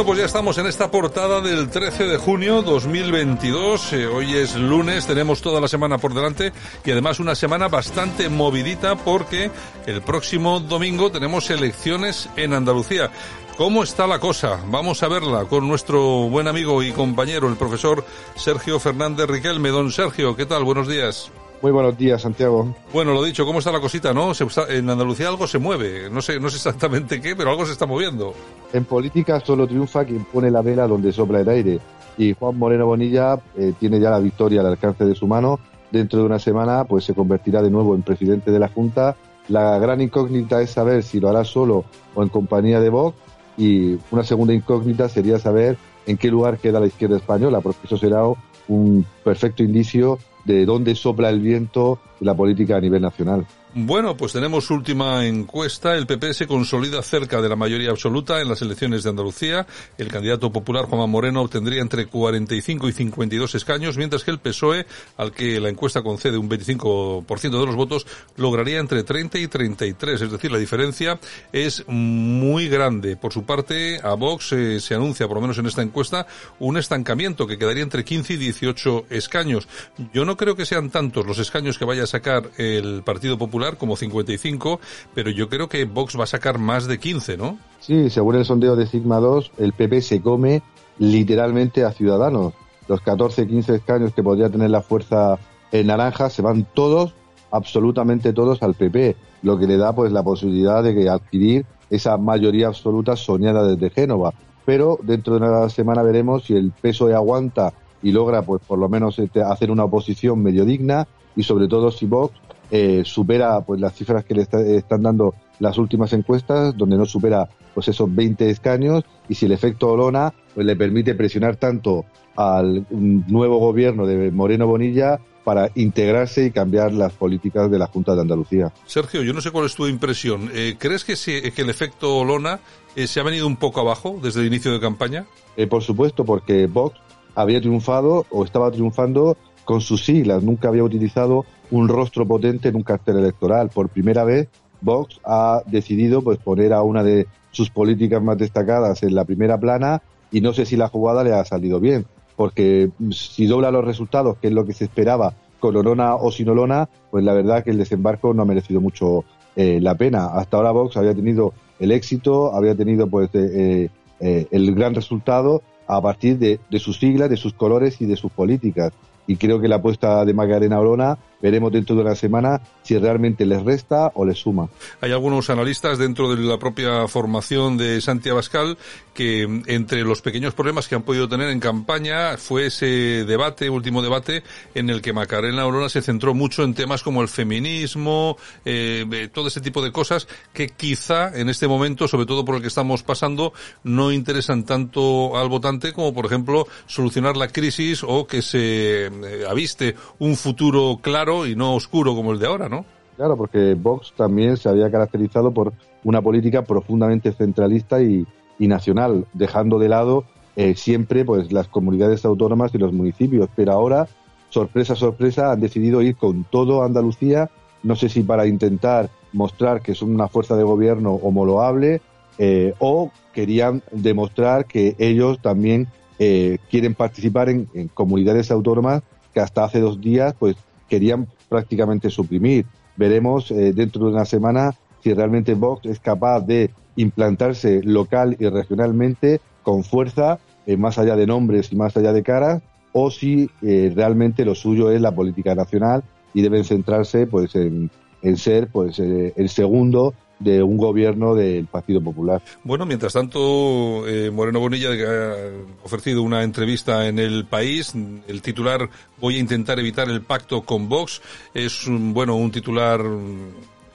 Bueno, pues ya estamos en esta portada del 13 de junio 2022. Eh, hoy es lunes, tenemos toda la semana por delante y además una semana bastante movidita porque el próximo domingo tenemos elecciones en Andalucía. ¿Cómo está la cosa? Vamos a verla con nuestro buen amigo y compañero, el profesor Sergio Fernández Riquelme. Don Sergio, ¿qué tal? Buenos días. Muy buenos días, Santiago. Bueno, lo dicho, ¿cómo está la cosita, no? en Andalucía algo se mueve. No sé, no sé exactamente qué, pero algo se está moviendo. En política solo triunfa quien pone la vela donde sopla el aire. Y Juan Moreno Bonilla eh, tiene ya la victoria al alcance de su mano. Dentro de una semana, pues se convertirá de nuevo en presidente de la Junta. La gran incógnita es saber si lo hará solo o en compañía de Vox. Y una segunda incógnita sería saber en qué lugar queda la izquierda española, porque eso será un perfecto indicio de dónde sopla el viento de la política a nivel nacional. Bueno, pues tenemos última encuesta. El PP se consolida cerca de la mayoría absoluta en las elecciones de Andalucía. El candidato popular Juan Moreno obtendría entre 45 y 52 escaños, mientras que el PSOE, al que la encuesta concede un 25% de los votos, lograría entre 30 y 33. Es decir, la diferencia es muy grande. Por su parte, a Vox eh, se anuncia, por lo menos en esta encuesta, un estancamiento que quedaría entre 15 y 18 escaños. Yo no creo que sean tantos los escaños que vaya a sacar el Partido Popular como 55, pero yo creo que Vox va a sacar más de 15, ¿no? Sí, según el sondeo de Sigma 2, el PP se come literalmente a Ciudadanos. Los 14, 15 escaños que podría tener la fuerza en naranja se van todos, absolutamente todos al PP, lo que le da pues la posibilidad de adquirir esa mayoría absoluta soñada desde Génova. Pero dentro de una semana veremos si el PSOE aguanta y logra pues por lo menos este, hacer una oposición medio digna y sobre todo si Vox eh, supera pues las cifras que le están dando las últimas encuestas, donde no supera pues esos 20 escaños y si el efecto Olona pues le permite presionar tanto al nuevo gobierno de Moreno Bonilla para integrarse y cambiar las políticas de la Junta de Andalucía. Sergio, yo no sé cuál es tu impresión. Eh, ¿Crees que, que el efecto Olona eh, se ha venido un poco abajo desde el inicio de campaña? por supuesto, porque Vox había triunfado o estaba triunfando con sus siglas. Nunca había utilizado un rostro potente en un cartel electoral. Por primera vez, Vox ha decidido pues poner a una de sus políticas más destacadas en la primera plana y no sé si la jugada le ha salido bien, porque si dobla los resultados, que es lo que se esperaba con Olona o sin Olona, pues la verdad que el desembarco no ha merecido mucho eh, la pena. Hasta ahora Vox había tenido el éxito, había tenido pues eh, eh, el gran resultado a partir de, de sus siglas, de sus colores y de sus políticas y creo que la apuesta de Macarena Orona veremos dentro de una semana si realmente les resta o les suma. Hay algunos analistas dentro de la propia formación de Santiago Abascal que entre los pequeños problemas que han podido tener en campaña fue ese debate, último debate, en el que Macarena Orona se centró mucho en temas como el feminismo, eh, todo ese tipo de cosas que quizá en este momento, sobre todo por el que estamos pasando, no interesan tanto al votante como, por ejemplo, solucionar la crisis o que se eh, aviste un futuro claro y no oscuro como el de ahora, ¿no? Claro, porque Vox también se había caracterizado por una política profundamente centralista y, nacional, dejando de lado eh, siempre pues las comunidades autónomas y los municipios. Pero ahora, sorpresa, sorpresa, han decidido ir con todo Andalucía, no sé si para intentar mostrar que son una fuerza de gobierno homologable eh, o querían demostrar que ellos también eh, quieren participar en, en, comunidades autónomas que hasta hace dos días pues querían prácticamente suprimir. Veremos eh, dentro de una semana si realmente Vox es capaz de implantarse local y regionalmente con fuerza, eh, más allá de nombres y más allá de caras, o si eh, realmente lo suyo es la política nacional y deben centrarse pues en, en ser pues el segundo de un gobierno del Partido Popular. Bueno, mientras tanto, eh, Moreno Bonilla ha ofrecido una entrevista en El País. El titular, voy a intentar evitar el pacto con Vox, es un, bueno, un titular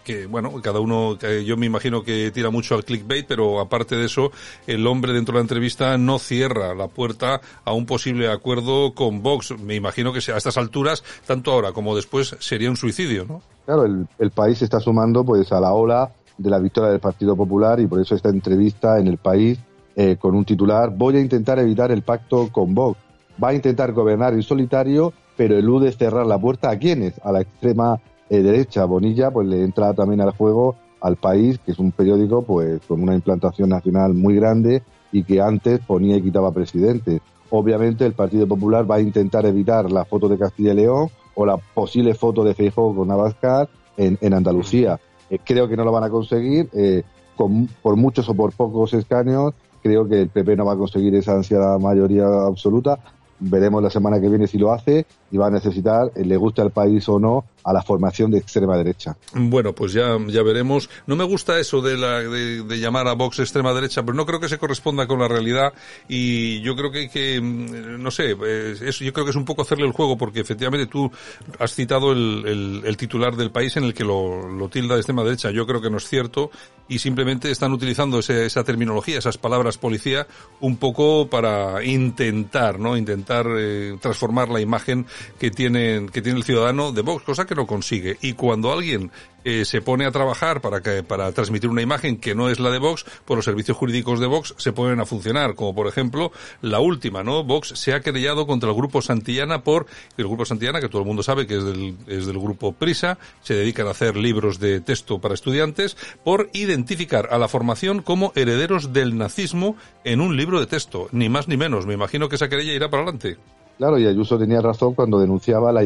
que bueno, cada uno, yo me imagino que tira mucho al clickbait, pero aparte de eso, el hombre dentro de la entrevista no cierra la puerta a un posible acuerdo con Vox. Me imagino que a estas alturas, tanto ahora como después, sería un suicidio, ¿no? Claro, el, el país está sumando pues a la ola de la victoria del Partido Popular y por eso esta entrevista en el país eh, con un titular, voy a intentar evitar el pacto con Vox. Va a intentar gobernar en solitario, pero elude cerrar la puerta a quienes, a la extrema eh, derecha. Bonilla pues le entra también al juego al país, que es un periódico pues con una implantación nacional muy grande y que antes ponía y quitaba presidentes. Obviamente el Partido Popular va a intentar evitar la foto de Castilla y León o la posible foto de Feijóo con Navascar en, en Andalucía. Eh, creo que no lo van a conseguir, eh, con, por muchos o por pocos escaños. Creo que el PP no va a conseguir esa ansiada mayoría absoluta. Veremos la semana que viene si lo hace y va a necesitar, eh, le guste al país o no, a la formación de extrema derecha. Bueno, pues ya, ya veremos. No me gusta eso de, la, de, llamar a Vox extrema derecha, pero no creo que se corresponda con la realidad y yo creo que hay que, mm, no sé, eso yo creo que es un poco hacerle el juego porque efectivamente tú has citado el, el, titular del país en el que lo, tilda de extrema derecha. Yo creo que no es cierto y simplemente están utilizando ese, esa terminología, esas palabras policía, un poco para intentar, ¿no? Intentar eh, transformar la imagen que tiene, que tiene el ciudadano de Vox, cosa que lo consigue. Y cuando alguien eh, se pone a trabajar para que, para transmitir una imagen que no es la de Vox, pues los servicios jurídicos de Vox se ponen a funcionar. Como por ejemplo, la última, ¿no? Vox se ha querellado contra el grupo Santillana por, el grupo Santillana, que todo el mundo sabe que es del, es del grupo Prisa, se dedican a hacer libros de texto para estudiantes, por identificar a la formación como herederos del nazismo en un libro de texto. Ni más ni menos. Me imagino que esa querella irá para adelante. Claro, y Ayuso tenía razón cuando denunciaba la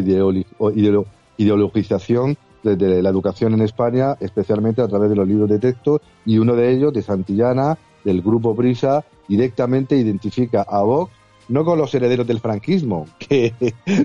ideologización de, la educación en España, especialmente a través de los libros de texto, y uno de ellos, de Santillana, del grupo Prisa, directamente identifica a Vox no con los herederos del franquismo, que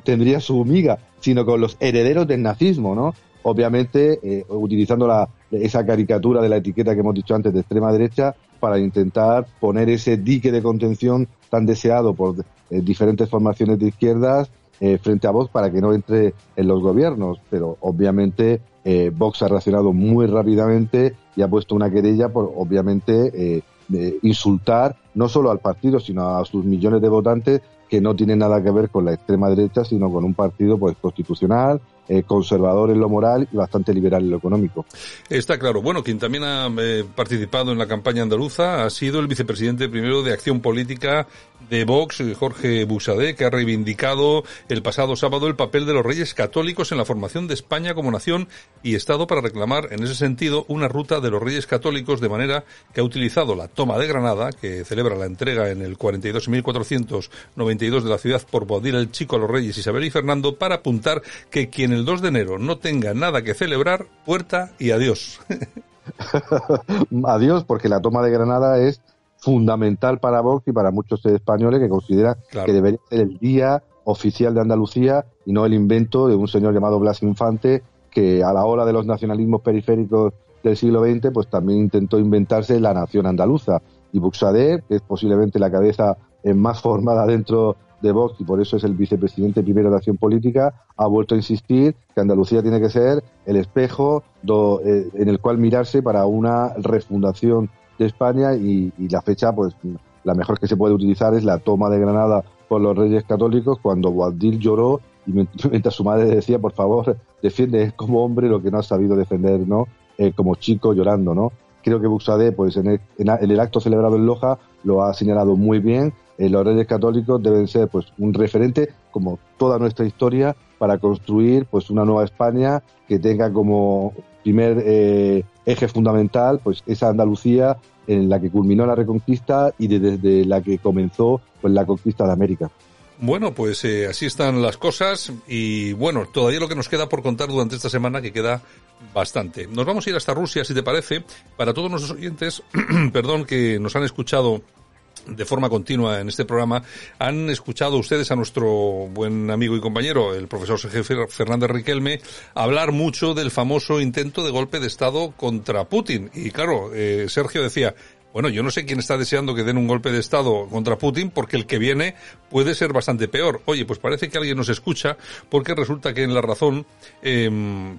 tendría su miga, sino con los herederos del nazismo, ¿no? Obviamente, eh, utilizando la, esa caricatura de la etiqueta que hemos dicho antes de extrema derecha para intentar poner ese dique de contención tan deseado por eh, diferentes formaciones de izquierdas eh, frente a Vox para que no entre en los gobiernos. Pero obviamente eh, Vox ha reaccionado muy rápidamente y ha puesto una querella por obviamente insultar no solo al partido sino a sus millones de votantes que no tienen nada que ver con la extrema derecha sino con un partido pues constitucional eh, conservador en lo moral y bastante liberal en lo económico. Está claro. Bueno, quien también ha eh, participado en la campaña andaluza ha sido el vicepresidente primero de Acción Política de Vox, Jorge Busadé, que ha reivindicado el pasado sábado el papel de los reyes católicos en la formación de España como nación y Estado para reclamar en ese sentido una ruta de los reyes católicos de manera que ha utilizado la toma de Granada, que celebra la entrega en el 42 1492 de la ciudad por Baudil el Chico a los reyes Isabel y Fernando, para apuntar que quien el 2 de enero no tenga nada que celebrar, puerta y adiós. adiós, porque la toma de Granada es fundamental para Vox y para muchos españoles que consideran que debería ser el día oficial de Andalucía y no el invento de un señor llamado Blas Infante que a la hora de los nacionalismos periféricos del siglo XX pues también intentó inventarse la nación andaluza. Y Buxader, que es posiblemente la cabeza más formada dentro de Vox y por eso es el vicepresidente primero de Acción Política, ha vuelto a insistir que Andalucía tiene que ser el espejo eh, en el cual mirarse para una refundación de España y, la fecha, pues la mejor que se puede utilizar es la toma de Granada por los Reyes Católicos cuando Guadil lloró y mientras su madre decía, por favor, defiende como hombre lo que no ha sabido defender, ¿no? Eh, como chico llorando, ¿no? Creo que Buxade, pues en el, en el, acto celebrado en Loja, lo ha señalado muy bien. Eh, los reyes católicos deben ser, pues, un referente, como toda nuestra historia, para construir, pues, una nueva España que tenga como primer eh, eje fundamental, pues, esa Andalucía en la que culminó la Reconquista y desde la que comenzó, pues, la conquista de América. Bueno, pues eh, así están las cosas y bueno, todavía lo que nos queda por contar durante esta semana que queda bastante. Nos vamos a ir hasta Rusia, si te parece, para todos nuestros oyentes, perdón, que nos han escuchado de forma continua en este programa, han escuchado ustedes a nuestro buen amigo y compañero, el profesor Sergio Fernández Riquelme, hablar mucho del famoso intento de golpe de Estado contra Putin. Y claro, eh, Sergio decía, bueno, yo no sé quién está deseando que den un golpe de Estado contra Putin porque el que viene puede ser bastante peor. Oye, pues parece que alguien nos escucha porque resulta que en La Razón eh,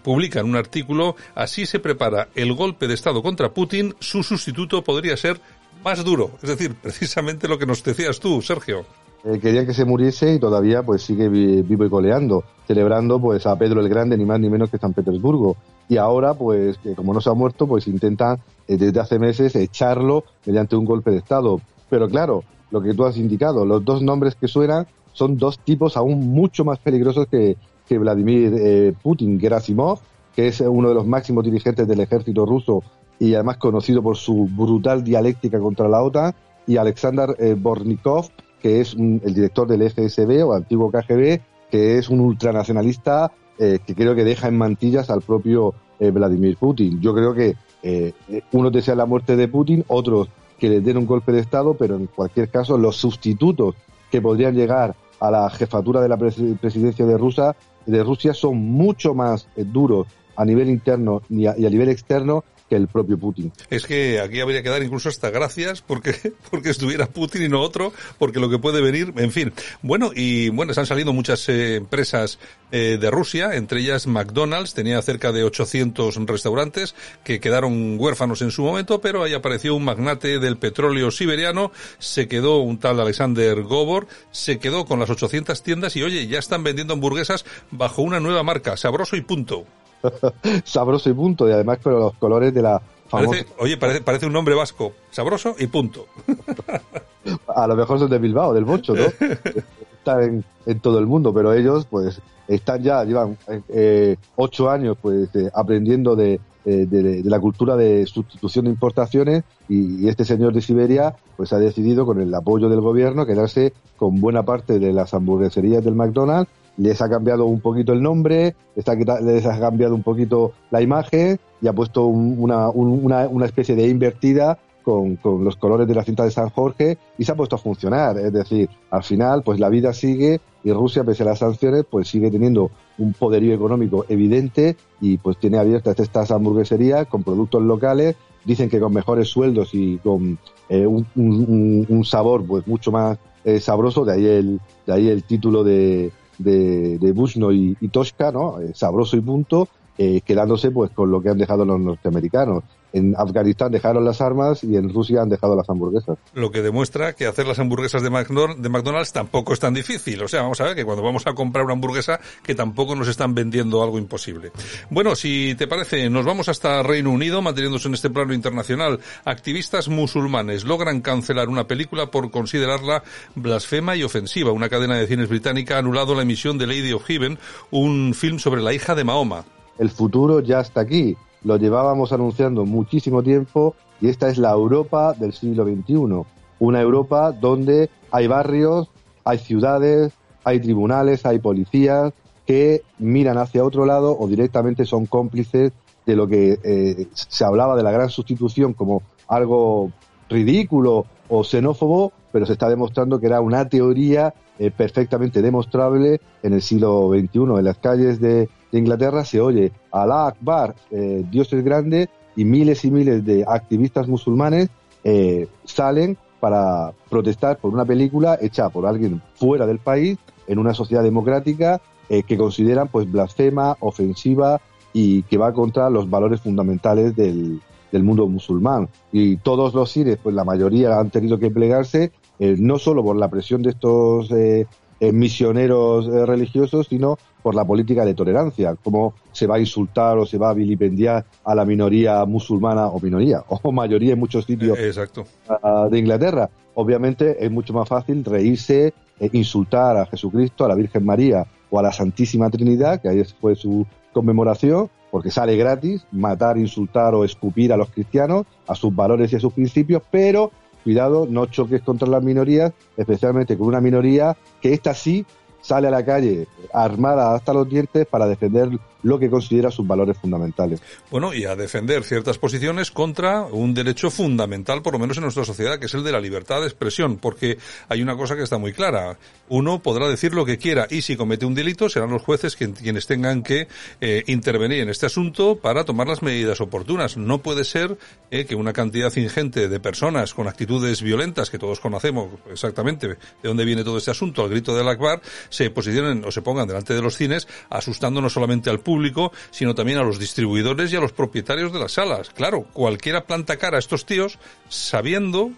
publican un artículo, así se prepara el golpe de Estado contra Putin, su sustituto podría ser más duro. Es decir, precisamente lo que nos decías tú, Sergio. eh, querían que se muriese y todavía pues sigue vivo y coleando, celebrando pues a Pedro el Grande, ni más ni menos que San Petersburgo. Y ahora, pues, como no se ha muerto, pues intentan eh, desde hace meses echarlo mediante un golpe de Estado. Pero claro, lo que tú has indicado, los dos nombres que suenan son dos tipos aún mucho más peligrosos que, que Vladimir eh, Putin, Gerasimov, que es uno de los máximos dirigentes del ejército ruso y además conocido por su brutal dialéctica contra la OTAN, y Alexander eh, Bornikov, que es el director del FSB o antiguo KGB, que es un ultranacionalista eh, que creo que deja en mantillas al propio eh, Vladimir Putin. Yo creo que eh, unos desean la muerte de Putin, otros que le den un golpe de Estado, pero en cualquier caso los sustitutos que podrían llegar a la jefatura de la presidencia de Rusia, de Rusia son mucho más duros a nivel interno y a nivel externo que el propio Putin. Es que aquí habría que dar incluso hasta gracias porque, porque estuviera Putin y no otro, porque lo que puede venir, en fin. Bueno, y bueno, se han salido muchas eh, empresas eh, de Rusia, entre ellas McDonald's, tenía cerca de 800 restaurantes que quedaron huérfanos en su momento, pero ahí apareció un magnate del petróleo siberiano, se quedó un tal Alexander Gobor, se quedó con las 800 tiendas y oye, ya están vendiendo hamburguesas bajo una nueva marca, sabroso y punto. sabroso y punto, y además con los colores de la famosa... oye, parece, parece un nombre vasco, sabroso y punto. A lo mejor son de Bilbao, del Bocho, ¿no? Están en, todo el mundo, pero ellos, pues, están ya, llevan eh, ocho años, pues, eh, aprendiendo de, eh, de, la cultura de sustitución de importaciones y, este señor de Siberia pues ha decidido con el apoyo del gobierno quedarse con buena parte de las hamburgueserías del McDonald's les ha cambiado un poquito el nombre, les ha cambiado un poquito la imagen y ha puesto una, una, especie de invertida con, con, los colores de la cinta de San Jorge y se ha puesto a funcionar. Es decir, al final, pues la vida sigue y Rusia, pese a las sanciones, pues sigue teniendo un poderío económico evidente y pues tiene abiertas estas hamburgueserías con productos locales, dicen que con mejores sueldos y con eh, un, un, sabor pues mucho más eh, sabroso, de ahí el, de ahí el título de, de, de Bushno y, y ¿no? Eh, sabroso y punto, eh, quedándose pues con lo que han dejado los norteamericanos en Afganistán dejaron las armas y en Rusia han dejado las hamburguesas. Lo que demuestra que hacer las hamburguesas de McDonald's, tampoco es tan difícil. O sea, vamos a ver que cuando vamos a comprar una hamburguesa, que tampoco nos están vendiendo algo imposible. Bueno, si te parece, nos vamos hasta Reino Unido, manteniéndose en este plano internacional. Activistas musulmanes logran cancelar una película por considerarla blasfema y ofensiva. Una cadena de cines británica ha anulado la emisión de Lady of Heaven, un film sobre la hija de Mahoma. El futuro ya está aquí lo llevábamos anunciando muchísimo tiempo y esta es la Europa del siglo XXI. Una Europa donde hay barrios, hay ciudades, hay tribunales, hay policías que miran hacia otro lado o directamente son cómplices de lo que eh, se hablaba de la gran sustitución como algo ridículo o xenófobo, pero se está demostrando que era una teoría eh, perfectamente demostrable en el siglo XXI. En las calles de, Inglaterra se oye Alá Akbar, eh, Dios es grande, y miles y miles de activistas musulmanes eh, salen para protestar por una película hecha por alguien fuera del país en una sociedad democrática que consideran pues blasfema, ofensiva y que va contra los valores fundamentales del, del mundo musulmán. Y todos los cines, pues la mayoría han tenido que plegarse, eh, no solo por la presión de estos eh, eh, misioneros religiosos, sino por la política de tolerancia, cómo se va a insultar o se va a vilipendiar a la minoría musulmana o minoría o mayoría en muchos sitios de Inglaterra. Obviamente es mucho más fácil reírse, insultar a Jesucristo, a la Virgen María o a la Santísima Trinidad, que ahí fue su conmemoración, porque sale gratis matar, insultar o escupir a los cristianos, a sus valores y a sus principios, pero cuidado, no choques contra las minorías, especialmente con una minoría que esta sí sale a la calle armada hasta los dientes para defender lo que considera sus valores fundamentales. Bueno, y a defender ciertas posiciones contra un derecho fundamental, por lo menos en nuestra sociedad, que es el de la libertad de expresión, porque hay una cosa que está muy clara. Uno podrá decir lo que quiera y si comete un delito serán los jueces quienes tengan que eh, intervenir en este asunto para tomar las medidas oportunas. No puede ser eh, que una cantidad ingente de personas con actitudes violentas, que todos conocemos exactamente de dónde viene todo este asunto, al grito del Akbar, se posicionen o se pongan delante de los cines asustando no solamente al público, sino también a los distribuidores y a los propietarios de las salas. Claro, cualquiera planta cara a estos tíos sabiendo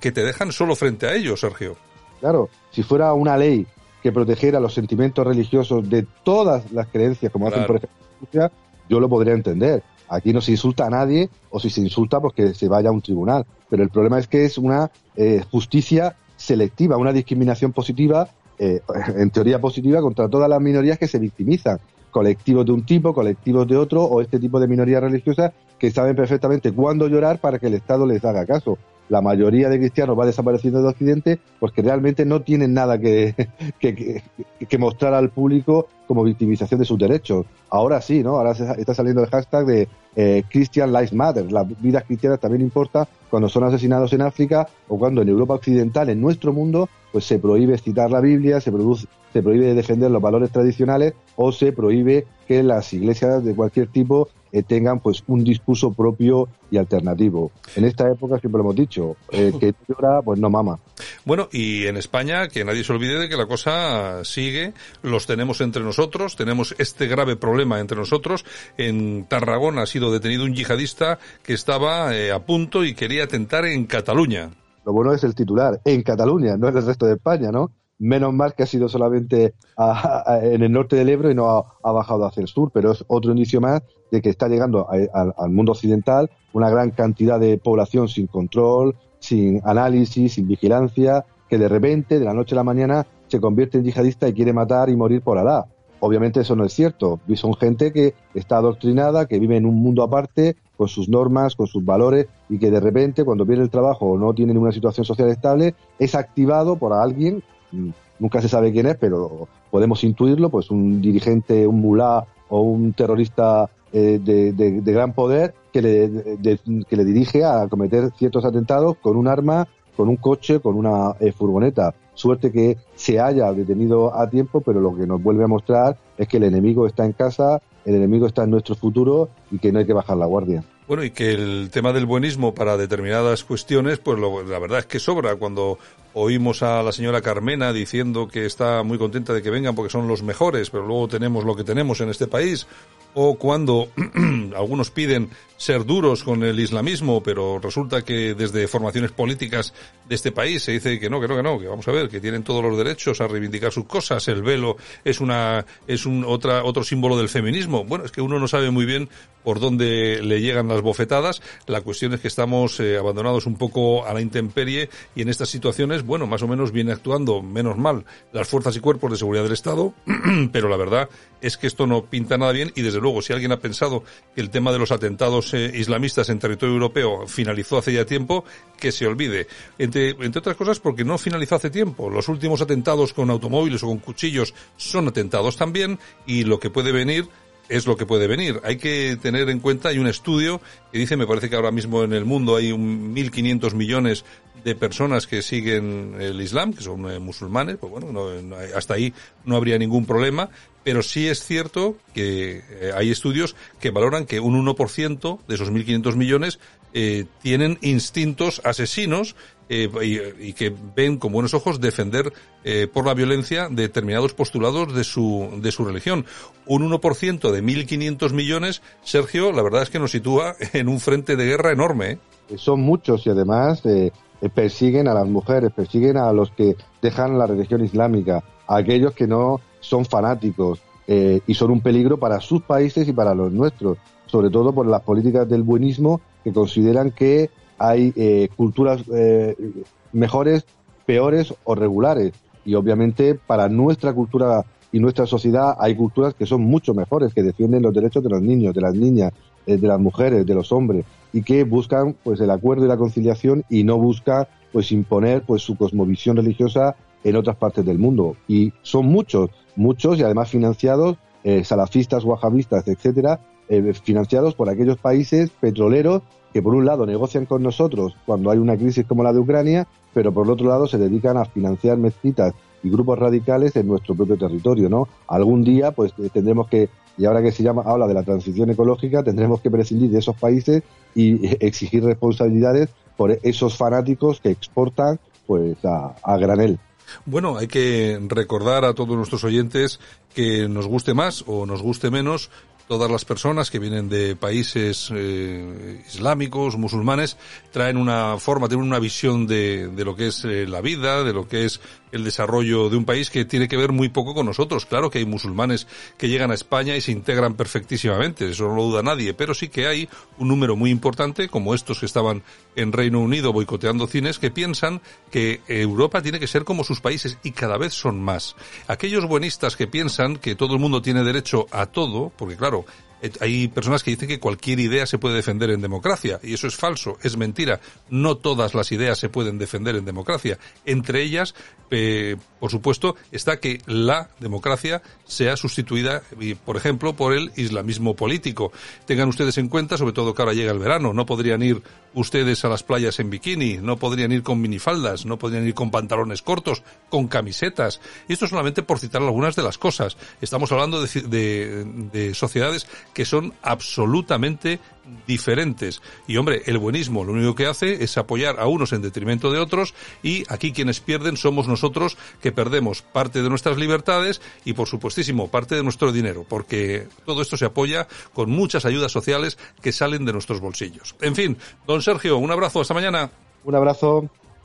que te dejan solo frente a ellos, Sergio. Claro, si fuera una ley que protegiera los sentimientos religiosos de todas las creencias, como hacen por ejemplo yo lo podría entender. Aquí no se insulta a nadie, o si se insulta, pues que se vaya a un tribunal. Pero el problema es que es una eh, justicia selectiva, una discriminación positiva, eh, en teoría positiva, contra todas las minorías que se victimizan. Colectivos de un tipo, colectivos de otro, o este tipo de minorías religiosas que saben perfectamente cuándo llorar para que el Estado les haga caso la mayoría de cristianos va desapareciendo de Occidente porque realmente no tienen nada que, que, mostrar al público como victimización de sus derechos. Ahora sí, ¿no? Ahora está saliendo el hashtag de eh, Christian Lives Matter. Las vidas cristianas también importa cuando son asesinados en África o cuando en Europa Occidental, en nuestro mundo, pues se prohíbe citar la Biblia, se, produce, se prohíbe defender los valores tradicionales o se prohíbe que las iglesias de cualquier tipo eh, tengan pues un discurso propio y alternativo. En esta época siempre lo hemos dicho, eh, que llora pues no mama. Bueno, y en España que nadie se olvide de que la cosa sigue, los tenemos entre nosotros, tenemos este grave problema entre nosotros. En Tarragona ha sido detenido un yihadista que estaba eh, a punto y quería atentar en Cataluña. Lo bueno es el titular, en Cataluña, no en el resto de España, ¿no? Menos mal que ha sido solamente en el norte del Ebro y no ha, bajado hacia el sur, pero es otro indicio más de que está llegando al mundo occidental una gran cantidad de población sin control, sin análisis, sin vigilancia, que de repente, de la noche a la mañana, se convierte en yihadista y quiere matar y morir por Alá. Obviamente eso no es cierto. Son gente que está adoctrinada, que vive en un mundo aparte, con sus normas, con sus valores, y que de repente, cuando viene el trabajo o no tiene ninguna situación social estable, es activado por alguien Mm, nunca se sabe quién es, pero podemos intuirlo, pues un dirigente, un mulá o un terrorista eh, de, gran poder que le, que le dirige a cometer ciertos atentados con un arma, con un coche, con una eh, furgoneta. Suerte que se haya detenido a tiempo, pero lo que nos vuelve a mostrar es que el enemigo está en casa, el enemigo está en nuestro futuro y que no hay que bajar la guardia. Bueno, y que el tema del buenismo para determinadas cuestiones, pues la verdad es que sobra. Cuando oímos a la señora Carmena diciendo que está muy contenta de que vengan porque son los mejores, pero luego tenemos lo que tenemos en este país, o cuando algunos piden ser duros con el islamismo, pero resulta que desde formaciones políticas de este país se dice que no, que no, que no, que vamos a ver, que tienen todos los derechos a reivindicar sus cosas, el velo es una es un otra otro símbolo del feminismo. Bueno, es que uno no sabe muy bien por dónde le llegan las bofetadas. La cuestión es que estamos eh, abandonados un poco a la intemperie y en estas situaciones, bueno, más o menos viene actuando menos mal las fuerzas y cuerpos de seguridad del Estado, pero la verdad es que esto no pinta nada bien y desde luego si alguien ha pensado que el tema de los atentados eh, islamistas en territorio europeo finalizó hace ya tiempo, que se olvide. Entre, entre otras cosas porque no finalizó hace tiempo. Los últimos atentados con automóviles o con cuchillos son atentados también y lo que puede venir es lo que puede venir. Hay que tener en cuenta, hay un estudio que dice, me parece que ahora mismo en el mundo hay un 1.500 millones de personas que siguen el Islam, que son eh, musulmanes, pues bueno, hasta ahí no habría ningún problema, pero sí es cierto que eh, hay estudios que valoran que un 1% de esos 1.500 millones eh, tienen instintos asesinos eh, y, que ven con buenos ojos defender eh, por la violencia determinados postulados de su, de su religión. Un 1% de 1.500 millones, Sergio, la verdad es que nos sitúa en un frente de guerra enorme. ¿eh? Son muchos y además persiguen a las mujeres, persiguen a los que dejan la religión islámica, a aquellos que no son fanáticos y son un peligro para sus países y para los nuestros, sobre todo por las políticas del buenismo que consideran que hay eh, culturas eh, mejores, peores o regulares. Y obviamente para nuestra cultura y nuestra sociedad hay culturas que son mucho mejores, que defienden los derechos de los niños, de las niñas, eh, de las mujeres, de los hombres, y que buscan pues el acuerdo y la conciliación y no buscan pues imponer pues su cosmovisión religiosa en otras partes del mundo. Y son muchos, muchos y además financiados, salafistas, wahabistas, etcétera, financiados por aquellos países petroleros que por un lado negocian con nosotros cuando hay una crisis como la de Ucrania, pero por el otro lado se dedican a financiar mezquitas y grupos radicales en nuestro propio territorio, ¿no? Algún día, pues eh, tendremos que, y ahora que se llama, habla de la transición ecológica, tendremos que prescindir de esos países y exigir responsabilidades por esos fanáticos que exportan, pues, a granel. Bueno, hay que recordar a todos nuestros oyentes que nos guste más o nos guste menos, todas las personas que vienen de países eh, islámicos, musulmanes, traen una forma, tienen una visión de, de lo que es eh, la vida, de lo que es el desarrollo de un país que tiene que ver muy poco con nosotros. Claro que hay musulmanes que llegan a España y se integran perfectísimamente, eso no lo duda nadie, pero sí que hay un número muy importante, como estos que estaban en Reino Unido boicoteando cines, que piensan que Europa tiene que ser como sus países y cada vez son más. Aquellos buenistas que piensan que todo el mundo tiene derecho a todo, porque claro, eh, hay personas que dicen que cualquier idea se puede defender en democracia y eso es falso, es mentira. No todas las ideas se pueden defender en democracia. Entre ellas, eh, por supuesto, está que la democracia sea sustituida, por ejemplo, por el islamismo político. Tengan ustedes en cuenta, sobre todo que ahora llega el verano, no podrían ir ustedes a las playas en bikini, no podrían ir con minifaldas, no podrían ir con pantalones cortos, con camisetas. Y esto solamente por citar algunas de las cosas. Estamos hablando de sociedades que son absolutamente diferentes. Y hombre, el buenismo lo único que hace es apoyar a unos en detrimento de otros y aquí quienes pierden somos nosotros que perdemos parte de nuestras libertades y por supuestísimo parte de nuestro dinero, porque todo esto se apoya con muchas ayudas sociales que salen de nuestros bolsillos. En fin, don Sergio, un abrazo, hasta mañana. Un abrazo.